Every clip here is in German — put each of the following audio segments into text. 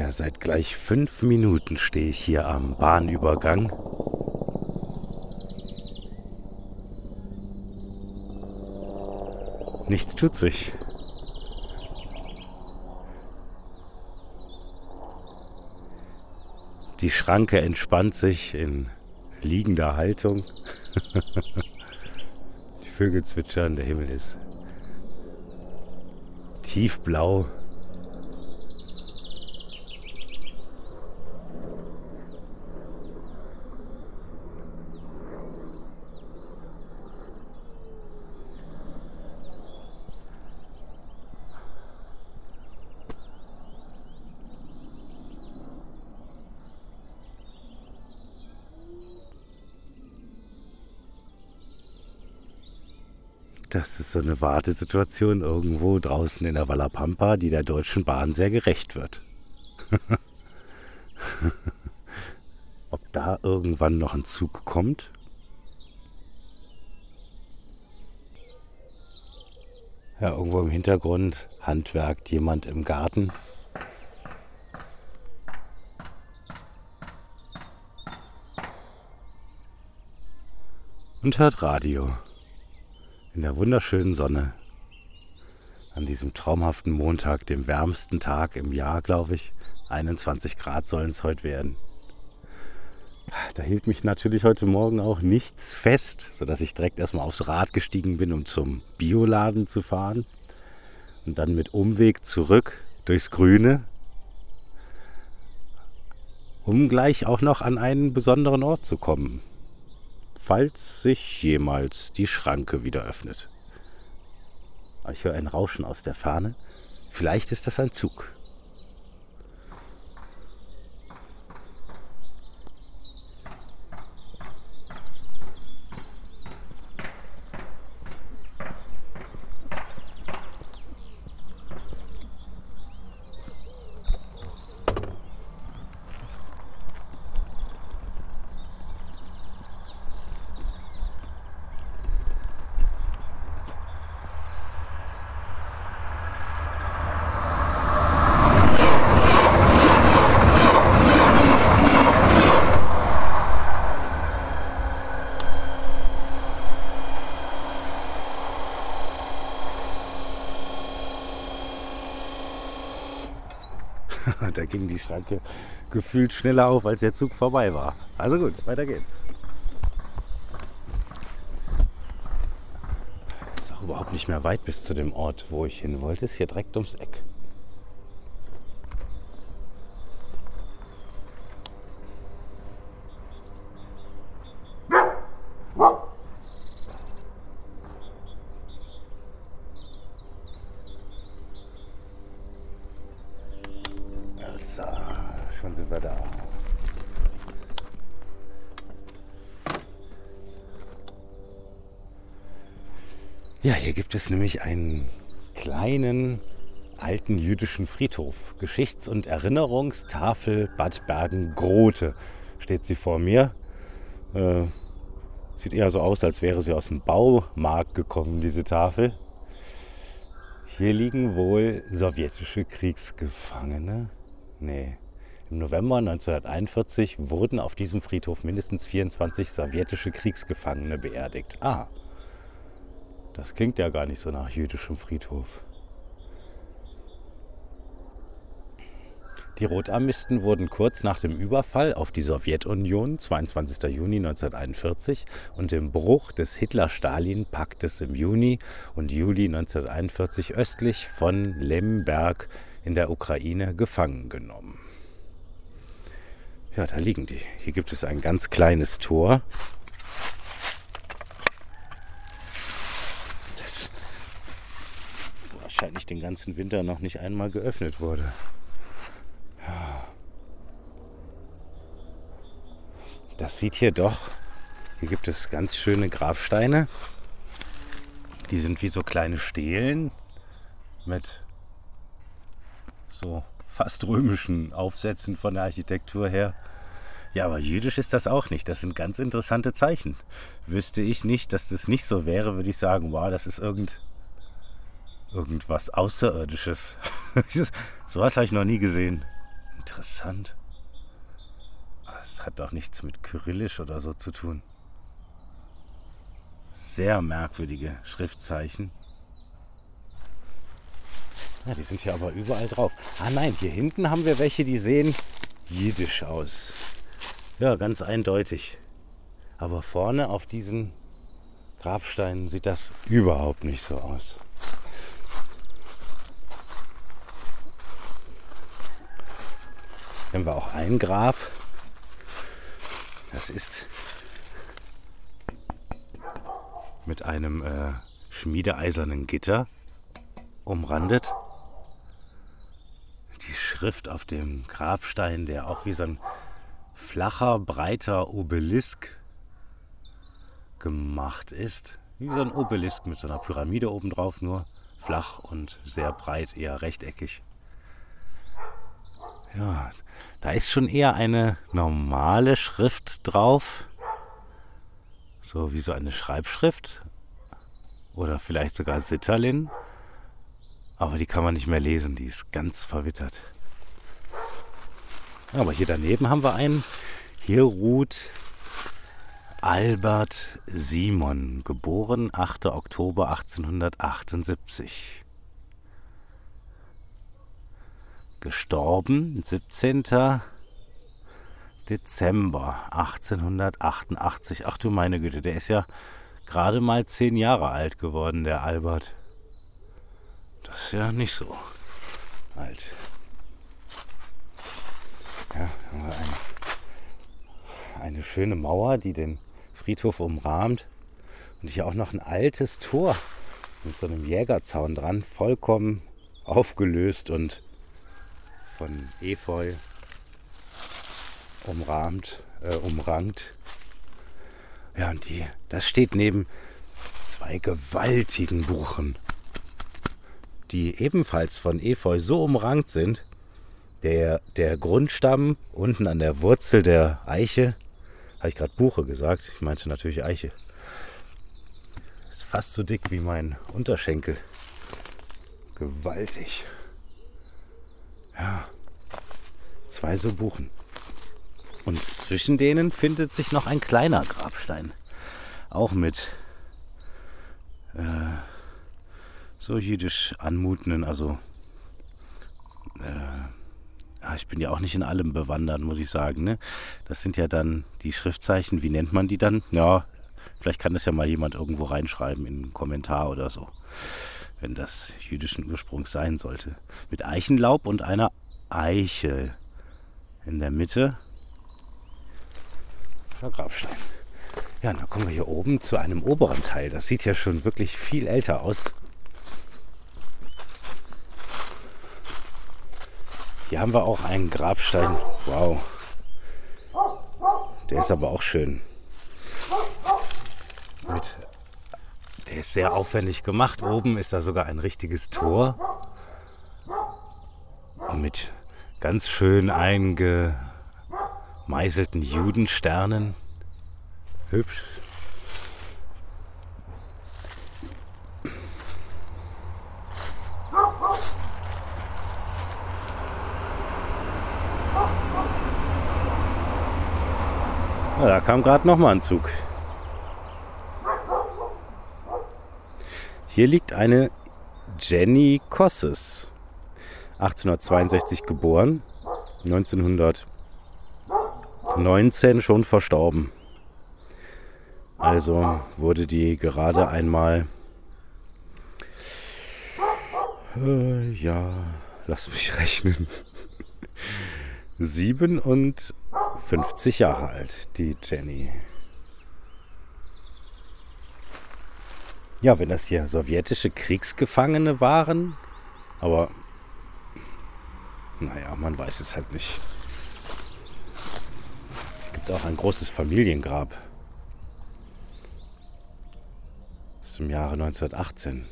Ja, seit gleich fünf Minuten stehe ich hier am Bahnübergang. Nichts tut sich. Die Schranke entspannt sich in liegender Haltung. Die Vögel zwitschern, der Himmel ist tiefblau. Das ist so eine Wartesituation irgendwo draußen in der Wallapampa, die der Deutschen Bahn sehr gerecht wird. Ob da irgendwann noch ein Zug kommt? Ja, irgendwo im Hintergrund handwerkt jemand im Garten. Und hört Radio in der wunderschönen Sonne an diesem traumhaften Montag, dem wärmsten Tag im Jahr, glaube ich. 21 Grad sollen es heute werden. Da hielt mich natürlich heute Morgen auch nichts fest, sodass ich direkt erstmal aufs Rad gestiegen bin, um zum Bioladen zu fahren. Und dann mit Umweg zurück durchs Grüne, um gleich auch noch an einen besonderen Ort zu kommen falls sich jemals die Schranke wieder öffnet. Ich höre ein Rauschen aus der Ferne. Vielleicht ist das ein Zug. da ging die Schranke gefühlt schneller auf, als der Zug vorbei war. Also gut, weiter geht's. Ist auch überhaupt nicht mehr weit bis zu dem Ort, wo ich hin wollte. Ist hier direkt ums Eck. Ja, hier gibt es nämlich einen kleinen alten jüdischen Friedhof. Geschichts- und Erinnerungstafel Bad Bergen-Grote steht sie vor mir. Äh, sieht eher so aus, als wäre sie aus dem Baumarkt gekommen, diese Tafel. Hier liegen wohl sowjetische Kriegsgefangene. Nee, im November 1941 wurden auf diesem Friedhof mindestens 24 sowjetische Kriegsgefangene beerdigt. Ah, das klingt ja gar nicht so nach jüdischem Friedhof. Die Rotarmisten wurden kurz nach dem Überfall auf die Sowjetunion, 22. Juni 1941, und dem Bruch des Hitler-Stalin-Paktes im Juni und Juli 1941 östlich von Lemberg in der Ukraine gefangen genommen. Ja, da liegen die. Hier gibt es ein ganz kleines Tor. Das wahrscheinlich den ganzen Winter noch nicht einmal geöffnet wurde. Ja. Das sieht hier doch. Hier gibt es ganz schöne Grabsteine. Die sind wie so kleine Stelen mit so fast römischen Aufsätzen von der Architektur her. Ja, aber jüdisch ist das auch nicht. Das sind ganz interessante Zeichen. Wüsste ich nicht, dass das nicht so wäre, würde ich sagen, wow, das ist irgend, irgendwas Außerirdisches. Sowas habe ich noch nie gesehen. Interessant. Das hat doch nichts mit Kyrillisch oder so zu tun. Sehr merkwürdige Schriftzeichen. Ja, die sind hier aber überall drauf. Ah nein, hier hinten haben wir welche, die sehen jiddisch aus. Ja, ganz eindeutig. Aber vorne auf diesen Grabsteinen sieht das überhaupt nicht so aus. Haben wir auch ein Grab. Das ist mit einem äh, schmiedeeisernen Gitter umrandet. Die Schrift auf dem Grabstein, der auch wie so ein flacher, breiter Obelisk gemacht ist. Wie so ein Obelisk mit so einer Pyramide obendrauf, nur flach und sehr breit, eher rechteckig. Ja, da ist schon eher eine normale Schrift drauf. So wie so eine Schreibschrift. Oder vielleicht sogar Sitterlin. Aber die kann man nicht mehr lesen, die ist ganz verwittert. Aber hier daneben haben wir einen. Hier ruht Albert Simon, geboren 8. Oktober 1878. Gestorben 17. Dezember 1888. Ach du meine Güte, der ist ja gerade mal zehn Jahre alt geworden, der Albert. Das ist ja nicht so alt. Ja, haben wir eine, eine schöne Mauer, die den Friedhof umrahmt. Und hier auch noch ein altes Tor mit so einem Jägerzaun dran, vollkommen aufgelöst und von Efeu umrahmt, äh, umrankt. Ja, und die, das steht neben zwei gewaltigen Buchen, die ebenfalls von Efeu so umrankt sind. Der, der Grundstamm unten an der Wurzel der Eiche habe ich gerade Buche gesagt? Ich meinte natürlich Eiche. Ist fast so dick wie mein Unterschenkel. Gewaltig. Ja. Zwei so Buchen. Und zwischen denen findet sich noch ein kleiner Grabstein. Auch mit äh, so jüdisch anmutenden, also äh, ja, ich bin ja auch nicht in allem bewandert, muss ich sagen. Ne? Das sind ja dann die Schriftzeichen, wie nennt man die dann? Ja, vielleicht kann das ja mal jemand irgendwo reinschreiben in einen Kommentar oder so, wenn das jüdischen Ursprungs sein sollte. Mit Eichenlaub und einer Eiche in der Mitte. Der Grabstein. Ja, und dann kommen wir hier oben zu einem oberen Teil. Das sieht ja schon wirklich viel älter aus. Hier haben wir auch einen Grabstein. Wow. Der ist aber auch schön. Mit, der ist sehr aufwendig gemacht. Oben ist da sogar ein richtiges Tor. Und mit ganz schön eingemeißelten Judensternen. Hübsch. Ja, da kam gerade noch mal ein Zug. Hier liegt eine Jenny Kosses. 1862 geboren, 1919 schon verstorben. Also wurde die gerade einmal, äh, ja, lass mich rechnen, 57 Jahre alt, die Jenny. Ja, wenn das hier sowjetische Kriegsgefangene waren, aber naja, man weiß es halt nicht. Hier gibt es auch ein großes Familiengrab. Aus dem Jahre 1918.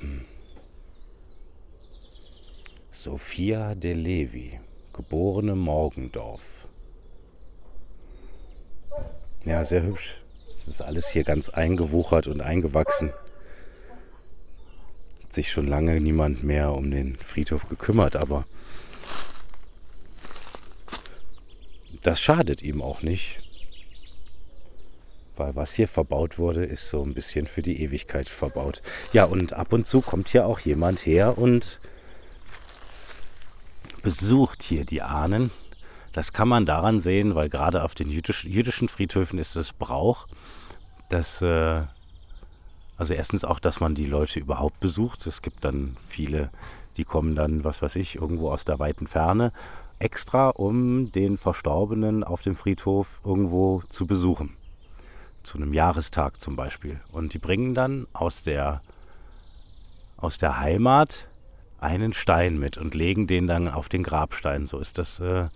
Hm. Sophia de Levi, geborene Morgendorf. Ja, sehr hübsch. Es ist alles hier ganz eingewuchert und eingewachsen. Sich schon lange niemand mehr um den Friedhof gekümmert, aber das schadet ihm auch nicht. Weil was hier verbaut wurde, ist so ein bisschen für die Ewigkeit verbaut. Ja, und ab und zu kommt hier auch jemand her und besucht hier die Ahnen. Das kann man daran sehen, weil gerade auf den jüdisch, jüdischen Friedhöfen ist es Brauch, dass, äh, also erstens auch, dass man die Leute überhaupt besucht. Es gibt dann viele, die kommen dann, was weiß ich, irgendwo aus der weiten Ferne, extra, um den Verstorbenen auf dem Friedhof irgendwo zu besuchen. Zu einem Jahrestag zum Beispiel. Und die bringen dann aus der, aus der Heimat einen Stein mit und legen den dann auf den Grabstein. So ist das, äh,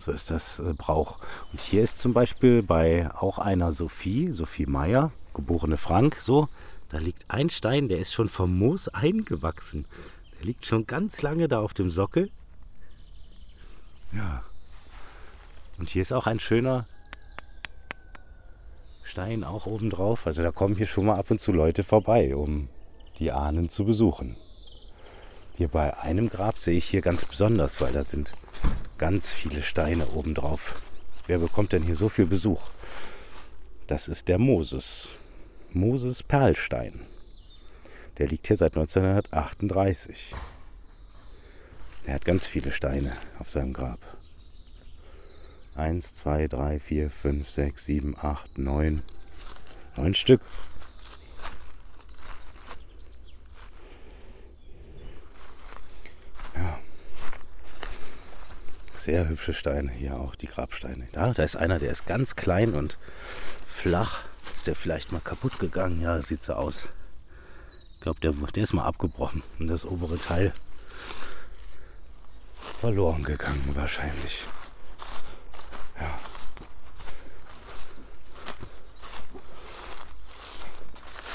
so ist das äh, Brauch. Und hier ist zum Beispiel bei auch einer Sophie, Sophie Meyer, geborene Frank, so, da liegt ein Stein, der ist schon vom Moos eingewachsen. Der liegt schon ganz lange da auf dem Sockel. Ja. Und hier ist auch ein schöner Stein auch oben drauf. Also da kommen hier schon mal ab und zu Leute vorbei, um die Ahnen zu besuchen. Hier bei einem Grab sehe ich hier ganz besonders, weil da sind ganz viele Steine oben drauf. Wer bekommt denn hier so viel Besuch? Das ist der Moses. Moses Perlstein. Der liegt hier seit 1938. Er hat ganz viele Steine auf seinem Grab. Eins, zwei, drei, vier, fünf, sechs, sieben, acht, neun. Neun Stück. Sehr hübsche Steine hier auch, die Grabsteine. Da, da ist einer, der ist ganz klein und flach. Ist der vielleicht mal kaputt gegangen? Ja, sieht so aus. Ich glaube, der, der ist mal abgebrochen. Und das obere Teil verloren gegangen wahrscheinlich. Ja.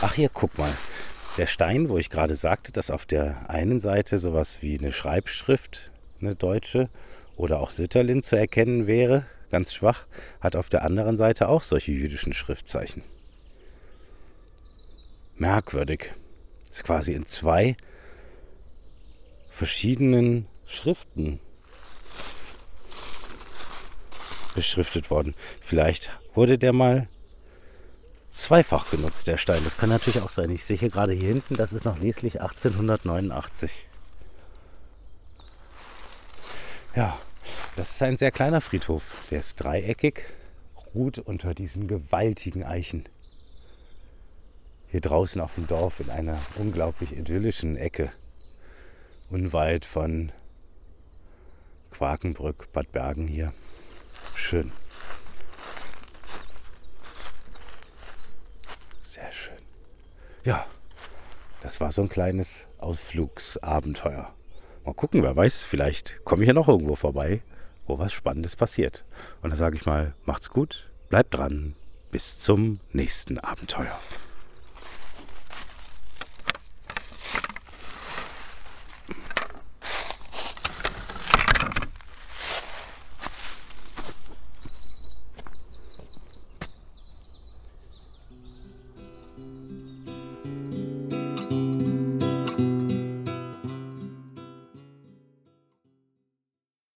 Ach hier, guck mal. Der Stein, wo ich gerade sagte, dass auf der einen Seite sowas wie eine Schreibschrift, eine deutsche, oder auch Sitterlin zu erkennen wäre, ganz schwach, hat auf der anderen Seite auch solche jüdischen Schriftzeichen. Merkwürdig. Ist quasi in zwei verschiedenen Schriften beschriftet worden. Vielleicht wurde der mal zweifach genutzt, der Stein. Das kann natürlich auch sein. Ich sehe hier gerade hier hinten, das ist noch leslich 1889. Ja, das ist ein sehr kleiner Friedhof. Der ist dreieckig, ruht unter diesen gewaltigen Eichen. Hier draußen auf dem Dorf in einer unglaublich idyllischen Ecke, unweit von Quakenbrück, Bad Bergen hier. Schön. Sehr schön. Ja, das war so ein kleines Ausflugsabenteuer. Mal gucken, wer weiß, vielleicht komme ich ja noch irgendwo vorbei, wo was Spannendes passiert. Und da sage ich mal, macht's gut, bleibt dran, bis zum nächsten Abenteuer.